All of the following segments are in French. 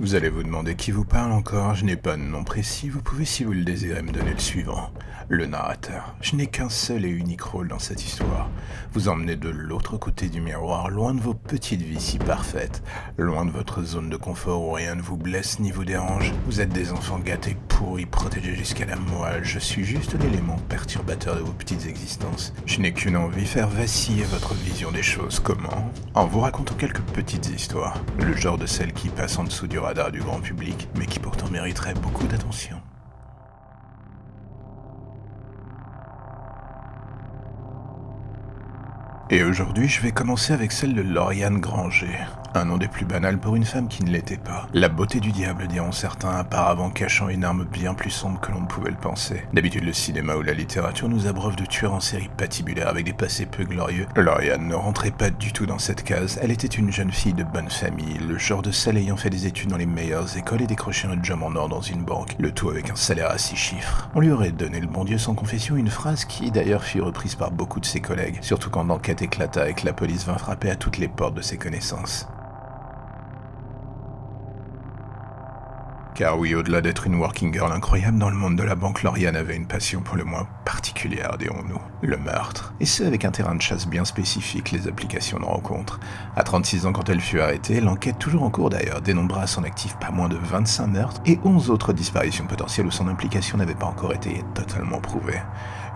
Vous allez vous demander qui vous parle encore, je n'ai pas de nom précis, vous pouvez si vous le désirez me donner le suivant. Le narrateur. Je n'ai qu'un seul et unique rôle dans cette histoire. Vous emmenez de l'autre côté du miroir, loin de vos petites vies si parfaites, loin de votre zone de confort où rien ne vous blesse ni vous dérange. Vous êtes des enfants gâtés, pourris, protégés jusqu'à la moelle. Je suis juste l'élément perturbateur de vos petites existences. Je n'ai qu'une envie, faire vaciller votre vision des choses. Comment? En vous racontant quelques petites histoires. Le genre de celles qui passent en dessous du radar du grand public, mais qui pourtant mériteraient beaucoup d'attention. Et aujourd'hui, je vais commencer avec celle de Lauriane Granger. Un nom des plus banals pour une femme qui ne l'était pas. La beauté du diable, diront certains, apparemment cachant une arme bien plus sombre que l'on ne pouvait le penser. D'habitude, le cinéma ou la littérature nous abreuve de tueurs en série patibulaires avec des passés peu glorieux. Lauriane ne rentrait pas du tout dans cette case. Elle était une jeune fille de bonne famille, le genre de celle ayant fait des études dans les meilleures écoles et décroché un job en or dans une banque, le tout avec un salaire à six chiffres. On lui aurait donné le bon Dieu sans confession, une phrase qui d'ailleurs fut reprise par beaucoup de ses collègues, surtout quand l'enquête éclata et que la police vint frapper à toutes les portes de ses connaissances. Car oui, au-delà d'être une working girl incroyable dans le monde de la banque, Lauriane avait une passion pour le moins particulière, dirons-nous, le meurtre. Et ce, avec un terrain de chasse bien spécifique, les applications de rencontre. À 36 ans quand elle fut arrêtée, l'enquête toujours en cours d'ailleurs dénombra à son actif pas moins de 25 meurtres et 11 autres disparitions potentielles où son implication n'avait pas encore été totalement prouvée.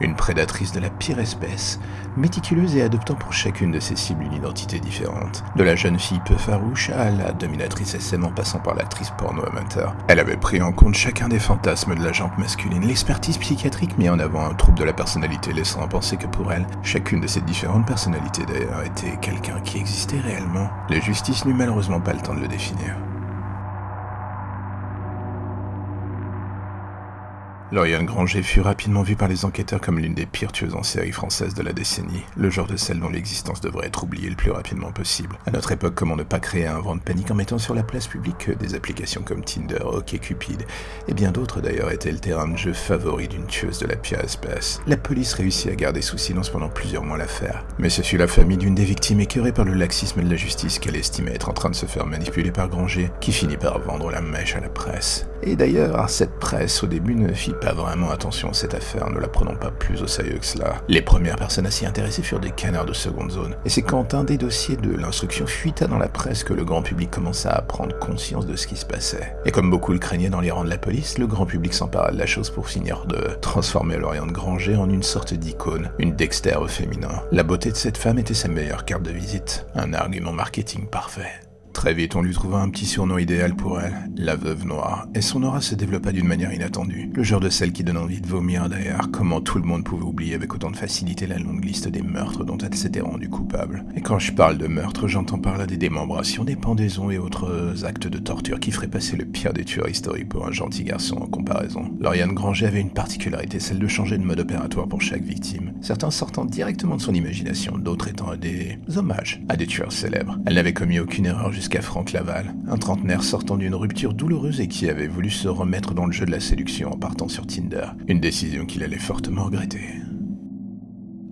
Une prédatrice de la pire espèce, méticuleuse et adoptant pour chacune de ses cibles une identité différente. De la jeune fille peu farouche à la dominatrice SM en passant par l'actrice porno amateur. Elle avait pris en compte chacun des fantasmes de la jante masculine. L'expertise psychiatrique mit en avant un trouble de la personnalité, laissant à penser que pour elle, chacune de ces différentes personnalités d'ailleurs était quelqu'un qui existait réellement. La justice n'eut malheureusement pas le temps de le définir. Lauriane Granger fut rapidement vue par les enquêteurs comme l'une des pires tueuses en série françaises de la décennie, le genre de celle dont l'existence devrait être oubliée le plus rapidement possible. À notre époque, comment ne pas créer un vent de panique en mettant sur la place publique des applications comme Tinder, OkCupid, et bien d'autres d'ailleurs étaient le terrain de jeu favori d'une tueuse de la pire espèce? La police réussit à garder sous silence pendant plusieurs mois l'affaire, mais ce fut la famille d'une des victimes écœurée par le laxisme de la justice qu'elle estimait être en train de se faire manipuler par Granger, qui finit par vendre la mèche à la presse. Et d'ailleurs, cette presse au début ne fit pas vraiment attention à cette affaire, ne la prenons pas plus au sérieux que cela. Les premières personnes à s'y intéresser furent des canards de seconde zone. Et c'est quand un des dossiers de l'instruction fuita dans la presse que le grand public commença à prendre conscience de ce qui se passait. Et comme beaucoup le craignaient dans les rangs de la police, le grand public s'empara de la chose pour finir de transformer Lorient de Granger en une sorte d'icône, une Dexter au féminin. La beauté de cette femme était sa meilleure carte de visite, un argument marketing parfait. Très vite, on lui trouva un petit surnom idéal pour elle, la veuve noire, et son aura se développa d'une manière inattendue. Le genre de celle qui donne envie de vomir d'ailleurs, comment tout le monde pouvait oublier avec autant de facilité la longue liste des meurtres dont elle s'était rendue coupable. Et quand je parle de meurtre, j'entends par là des démembrations, des pendaisons et autres actes de torture qui feraient passer le pire des tueurs historiques pour un gentil garçon en comparaison. Lauriane Granger avait une particularité, celle de changer de mode opératoire pour chaque victime, certains sortant directement de son imagination, d'autres étant des hommages à des tueurs célèbres. Elle n'avait commis aucune erreur jusqu'à Franck Laval, un trentenaire sortant d'une rupture douloureuse et qui avait voulu se remettre dans le jeu de la séduction en partant sur Tinder, une décision qu'il allait fortement regretter.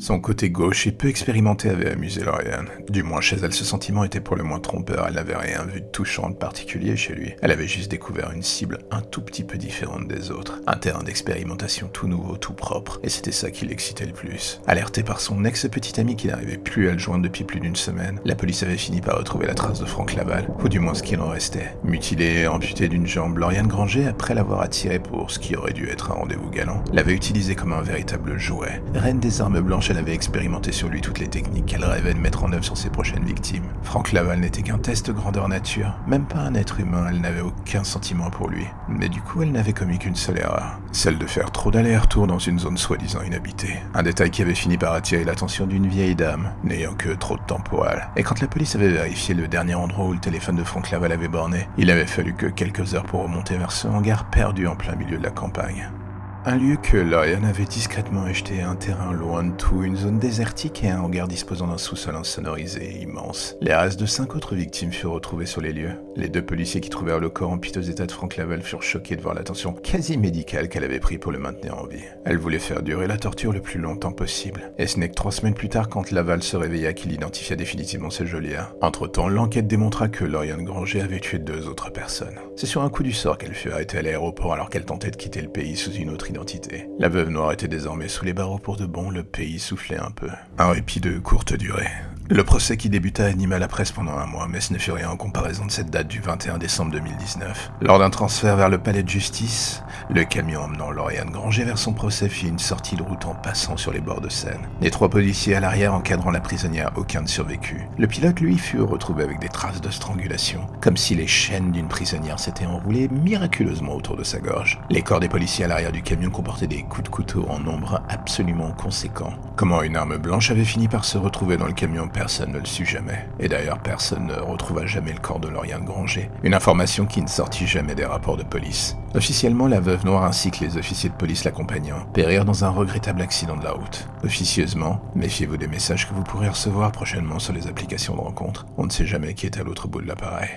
Son côté gauche et peu expérimenté avait amusé Lauriane. Du moins chez elle, ce sentiment était pour le moins trompeur. Elle n'avait rien vu de touchant de particulier chez lui. Elle avait juste découvert une cible un tout petit peu différente des autres. Un terrain d'expérimentation tout nouveau, tout propre. Et c'était ça qui l'excitait le plus. Alerté par son ex-petit ami qui n'arrivait plus à le joindre depuis plus d'une semaine, la police avait fini par retrouver la trace de Franck Laval, ou du moins ce qu'il en restait. Mutilé et amputé d'une jambe, Lauriane Granger, après l'avoir attiré pour ce qui aurait dû être un rendez-vous galant, l'avait utilisé comme un véritable jouet. Reine des armes blanches elle avait expérimenté sur lui toutes les techniques qu'elle rêvait de mettre en œuvre sur ses prochaines victimes. Franck Laval n'était qu'un test grandeur nature, même pas un être humain, elle n'avait aucun sentiment pour lui. Mais du coup, elle n'avait commis qu'une seule erreur, celle de faire trop d'aller-retour dans une zone soi-disant inhabitée. Un détail qui avait fini par attirer l'attention d'une vieille dame, n'ayant que trop de temps pour elle. Et quand la police avait vérifié le dernier endroit où le téléphone de Franck Laval avait borné, il avait fallu que quelques heures pour remonter vers ce hangar perdu en plein milieu de la campagne. Un lieu que Laurian avait discrètement acheté un terrain loin de tout, une zone désertique et un hangar disposant d'un sous-sol insonorisé immense. Les restes de cinq autres victimes furent retrouvés sur les lieux. Les deux policiers qui trouvèrent le corps en piteux état de Frank Laval furent choqués de voir l'attention quasi médicale qu'elle avait pris pour le maintenir en vie. Elle voulait faire durer la torture le plus longtemps possible. Et ce n'est que trois semaines plus tard, quand Laval se réveilla, qu'il identifia définitivement ses geôlières. Entre-temps, l'enquête démontra que Lauriane Granger avait tué deux autres personnes. C'est sur un coup du sort qu'elle fut arrêtée à l'aéroport alors qu'elle tentait de quitter le pays sous une autre La veuve noire était désormais sous les barreaux pour de bon, le pays soufflait un peu. Un répit de courte durée. Le procès qui débuta anima la presse pendant un mois, mais ce ne fut rien en comparaison de cette date du 21 décembre 2019. Lors d'un transfert vers le palais de justice, le camion emmenant Lauriane Granger vers son procès fit une sortie de route en passant sur les bords de Seine. Les trois policiers à l'arrière encadrant la prisonnière, aucun ne survécut. Le pilote, lui, fut retrouvé avec des traces de strangulation, comme si les chaînes d'une prisonnière s'étaient enroulées miraculeusement autour de sa gorge. Les corps des policiers à l'arrière du camion comportaient des coups de couteau en nombre absolument conséquent. Comment une arme blanche avait fini par se retrouver dans le camion Personne ne le sut jamais. Et d'ailleurs, personne ne retrouva jamais le corps de Lauriane Granger. Une information qui ne sortit jamais des rapports de police. Officiellement, la veuve ainsi que les officiers de police l'accompagnant périrent dans un regrettable accident de la route. Officieusement, méfiez-vous des messages que vous pourrez recevoir prochainement sur les applications de rencontre. On ne sait jamais qui est à l'autre bout de l'appareil.